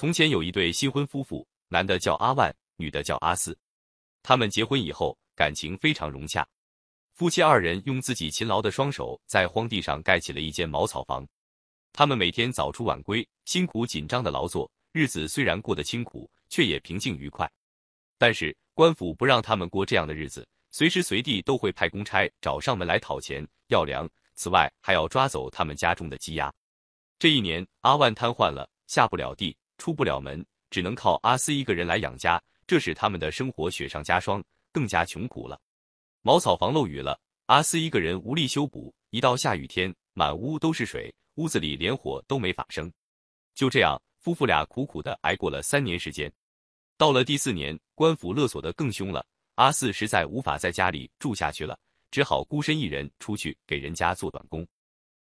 从前有一对新婚夫妇，男的叫阿万，女的叫阿四。他们结婚以后，感情非常融洽。夫妻二人用自己勤劳的双手，在荒地上盖起了一间茅草房。他们每天早出晚归，辛苦紧张的劳作，日子虽然过得清苦，却也平静愉快。但是官府不让他们过这样的日子，随时随地都会派公差找上门来讨钱要粮，此外还要抓走他们家中的鸡鸭。这一年，阿万瘫痪了，下不了地，出不了门，只能靠阿斯一个人来养家，这使他们的生活雪上加霜，更加穷苦了。茅草房漏雨了，阿斯一个人无力修补，一到下雨天，满屋都是水。屋子里连火都没法生，就这样，夫妇俩苦苦的挨过了三年时间。到了第四年，官府勒索的更凶了，阿四实在无法在家里住下去了，只好孤身一人出去给人家做短工。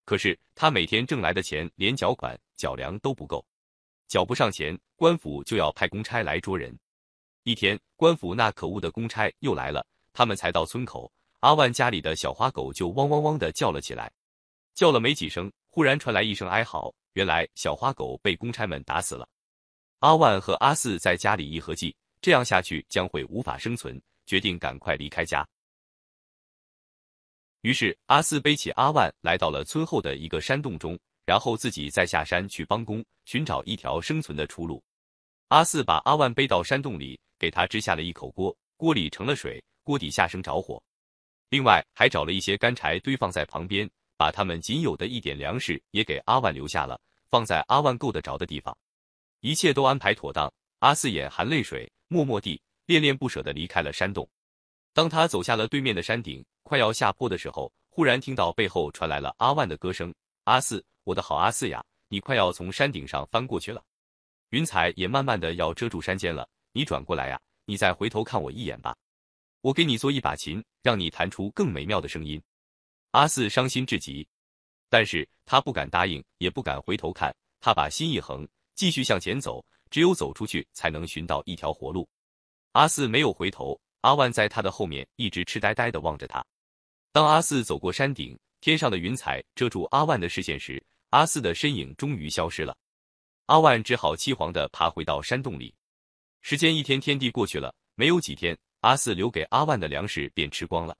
可是他每天挣来的钱连缴款缴粮都不够，脚步上前，官府就要派公差来捉人。一天，官府那可恶的公差又来了，他们才到村口，阿万家里的小花狗就汪汪汪的叫了起来，叫了没几声。忽然传来一声哀嚎，原来小花狗被公差们打死了。阿万和阿四在家里一合计，这样下去将会无法生存，决定赶快离开家。于是阿四背起阿万来到了村后的一个山洞中，然后自己再下山去帮工，寻找一条生存的出路。阿四把阿万背到山洞里，给他支下了一口锅，锅里盛了水，锅底下生着火，另外还找了一些干柴堆放在旁边。把他们仅有的一点粮食也给阿万留下了，放在阿万够得着的地方。一切都安排妥当，阿四眼含泪水，默默地、恋恋不舍地离开了山洞。当他走下了对面的山顶，快要下坡的时候，忽然听到背后传来了阿万的歌声：“阿四，我的好阿四呀，你快要从山顶上翻过去了，云彩也慢慢的要遮住山尖了。你转过来呀，你再回头看我一眼吧，我给你做一把琴，让你弹出更美妙的声音。”阿四伤心至极，但是他不敢答应，也不敢回头看。他把心一横，继续向前走。只有走出去，才能寻到一条活路。阿四没有回头，阿万在他的后面一直痴呆呆的望着他。当阿四走过山顶，天上的云彩遮住阿万的视线时，阿四的身影终于消失了。阿万只好凄惶的爬回到山洞里。时间一天天地过去了，没有几天，阿四留给阿万的粮食便吃光了。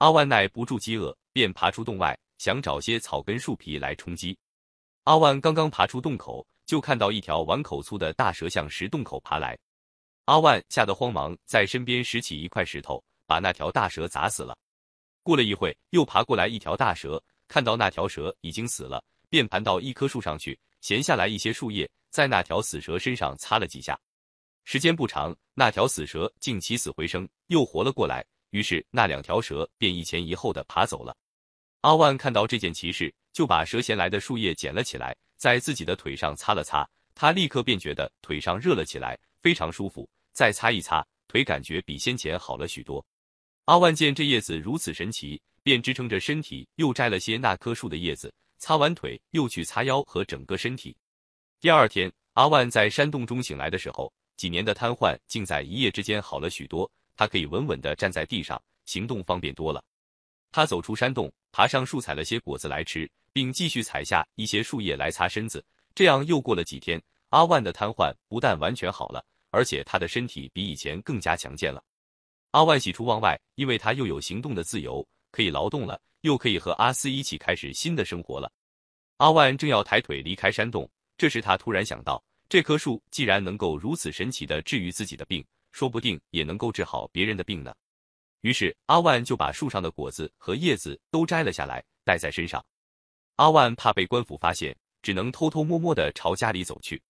阿万耐不住饥饿，便爬出洞外，想找些草根树皮来充饥。阿万刚刚爬出洞口，就看到一条碗口粗的大蛇向石洞口爬来。阿万吓得慌忙在身边拾起一块石头，把那条大蛇砸死了。过了一会，又爬过来一条大蛇，看到那条蛇已经死了，便盘到一棵树上去，闲下来一些树叶，在那条死蛇身上擦了几下。时间不长，那条死蛇竟起死回生，又活了过来。于是那两条蛇便一前一后的爬走了。阿万看到这件奇事，就把蛇衔来的树叶捡了起来，在自己的腿上擦了擦，他立刻便觉得腿上热了起来，非常舒服。再擦一擦，腿感觉比先前好了许多。阿万见这叶子如此神奇，便支撑着身体，又摘了些那棵树的叶子，擦完腿，又去擦腰和整个身体。第二天，阿万在山洞中醒来的时候，几年的瘫痪竟在一夜之间好了许多。他可以稳稳地站在地上，行动方便多了。他走出山洞，爬上树采了些果子来吃，并继续采下一些树叶来擦身子。这样又过了几天，阿万的瘫痪不但完全好了，而且他的身体比以前更加强健了。阿万喜出望外，因为他又有行动的自由，可以劳动了，又可以和阿斯一起开始新的生活了。阿万正要抬腿离开山洞，这时他突然想到，这棵树既然能够如此神奇的治愈自己的病。说不定也能够治好别人的病呢。于是阿万就把树上的果子和叶子都摘了下来，带在身上。阿万怕被官府发现，只能偷偷摸摸的朝家里走去。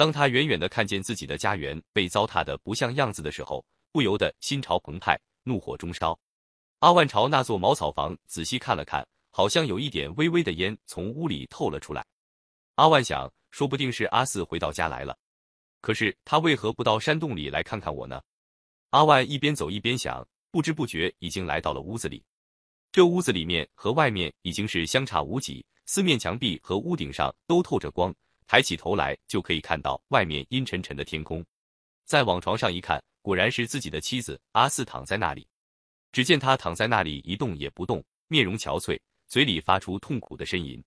当他远远的看见自己的家园被糟蹋的不像样子的时候，不由得心潮澎湃，怒火中烧。阿万朝那座茅草房仔细看了看，好像有一点微微的烟从屋里透了出来。阿万想，说不定是阿四回到家来了，可是他为何不到山洞里来看看我呢？阿万一边走一边想，不知不觉已经来到了屋子里。这屋子里面和外面已经是相差无几，四面墙壁和屋顶上都透着光，抬起头来就可以看到外面阴沉沉的天空。再往床上一看，果然是自己的妻子阿四躺在那里。只见她躺在那里一动也不动，面容憔悴，嘴里发出痛苦的呻吟。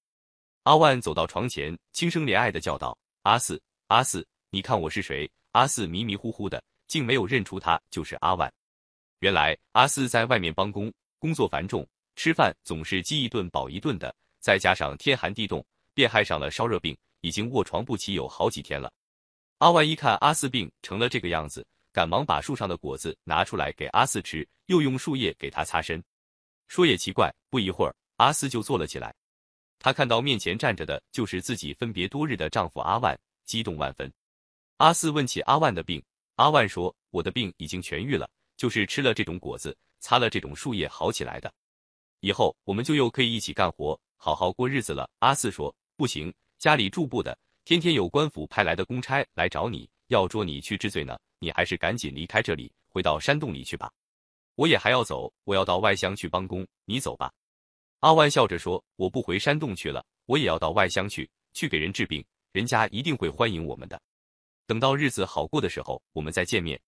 阿万走到床前，轻声怜爱的叫道：“阿四，阿四，你看我是谁？”阿四迷迷糊糊的，竟没有认出他就是阿万。原来阿四在外面帮工，工作繁重，吃饭总是饥一顿饱一顿的，再加上天寒地冻，便害上了烧热病，已经卧床不起有好几天了。阿万一看阿四病成了这个样子，赶忙把树上的果子拿出来给阿四吃，又用树叶给他擦身。说也奇怪，不一会儿，阿四就坐了起来。他看到面前站着的就是自己分别多日的丈夫阿万，激动万分。阿四问起阿万的病，阿万说：“我的病已经痊愈了。”就是吃了这种果子，擦了这种树叶好起来的。以后我们就又可以一起干活，好好过日子了。阿四说：“不行，家里住不的，天天有官府派来的公差来找你，要捉你去治罪呢。你还是赶紧离开这里，回到山洞里去吧。我也还要走，我要到外乡去帮工。你走吧。”阿万笑着说：“我不回山洞去了，我也要到外乡去，去给人治病，人家一定会欢迎我们的。等到日子好过的时候，我们再见面。”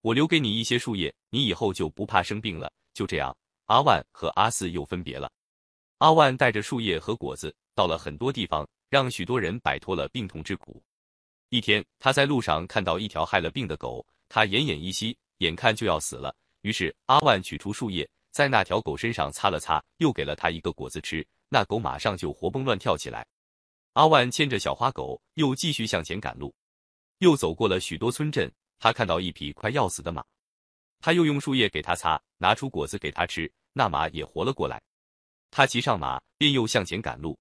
我留给你一些树叶，你以后就不怕生病了。就这样，阿万和阿四又分别了。阿万带着树叶和果子到了很多地方，让许多人摆脱了病痛之苦。一天，他在路上看到一条害了病的狗，他奄奄一息，眼看就要死了。于是阿万取出树叶，在那条狗身上擦了擦，又给了它一个果子吃。那狗马上就活蹦乱跳起来。阿万牵着小花狗，又继续向前赶路，又走过了许多村镇。他看到一匹快要死的马，他又用树叶给他擦，拿出果子给他吃，那马也活了过来。他骑上马，便又向前赶路。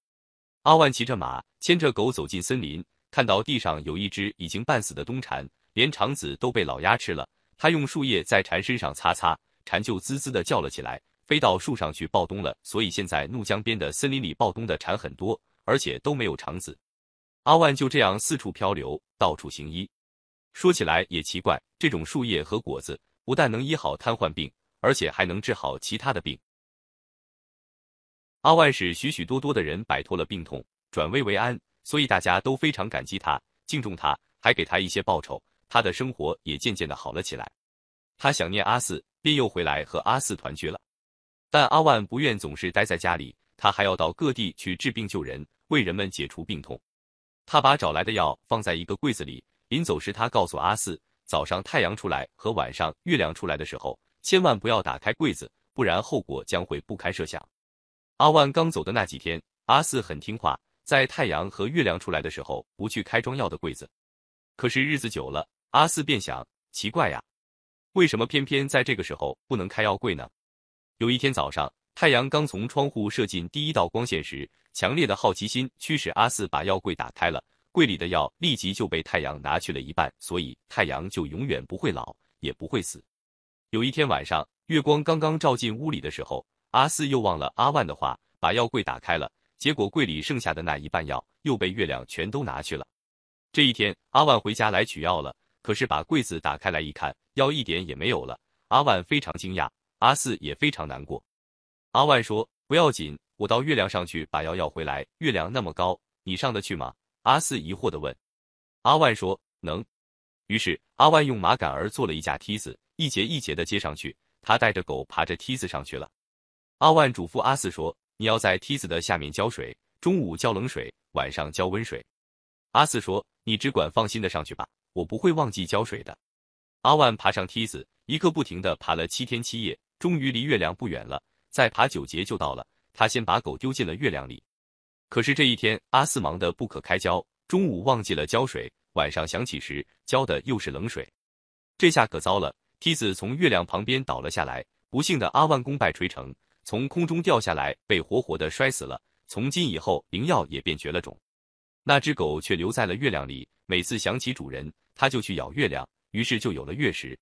阿万骑着马，牵着狗走进森林，看到地上有一只已经半死的冬蝉，连肠子都被老鸭吃了。他用树叶在蝉身上擦擦，蝉就滋滋的叫了起来，飞到树上去抱冬了。所以现在怒江边的森林里抱冬的蝉很多，而且都没有肠子。阿万就这样四处漂流，到处行医。说起来也奇怪，这种树叶和果子不但能医好瘫痪病，而且还能治好其他的病。阿万使许许多多的人摆脱了病痛，转危为安，所以大家都非常感激他，敬重他，还给他一些报酬。他的生活也渐渐的好了起来。他想念阿四，便又回来和阿四团聚了。但阿万不愿总是待在家里，他还要到各地去治病救人，为人们解除病痛。他把找来的药放在一个柜子里。临走时，他告诉阿四，早上太阳出来和晚上月亮出来的时候，千万不要打开柜子，不然后果将会不堪设想。阿万刚走的那几天，阿四很听话，在太阳和月亮出来的时候不去开装药的柜子。可是日子久了，阿四便想，奇怪呀，为什么偏偏在这个时候不能开药柜呢？有一天早上，太阳刚从窗户射进第一道光线时，强烈的好奇心驱使阿四把药柜打开了。柜里的药立即就被太阳拿去了一半，所以太阳就永远不会老，也不会死。有一天晚上，月光刚刚照进屋里的时候，阿四又忘了阿万的话，把药柜打开了。结果柜里剩下的那一半药又被月亮全都拿去了。这一天，阿万回家来取药了，可是把柜子打开来一看，药一点也没有了。阿万非常惊讶，阿四也非常难过。阿万说：“不要紧，我到月亮上去把药要回来。月亮那么高，你上得去吗？”阿四疑惑地问：“阿万说能。”于是阿万用麻杆儿做了一架梯子，一节一节的接上去。他带着狗爬着梯子上去了。阿万嘱咐阿四说：“你要在梯子的下面浇水，中午浇冷水，晚上浇温水。”阿四说：“你只管放心的上去吧，我不会忘记浇水的。”阿万爬上梯子，一刻不停的爬了七天七夜，终于离月亮不远了。再爬九节就到了。他先把狗丢进了月亮里。可是这一天，阿四忙得不可开交，中午忘记了浇水，晚上想起时浇的又是冷水，这下可糟了。梯子从月亮旁边倒了下来，不幸的阿万功败垂成，从空中掉下来，被活活的摔死了。从今以后，灵药也便绝了种。那只狗却留在了月亮里，每次想起主人，它就去咬月亮，于是就有了月食。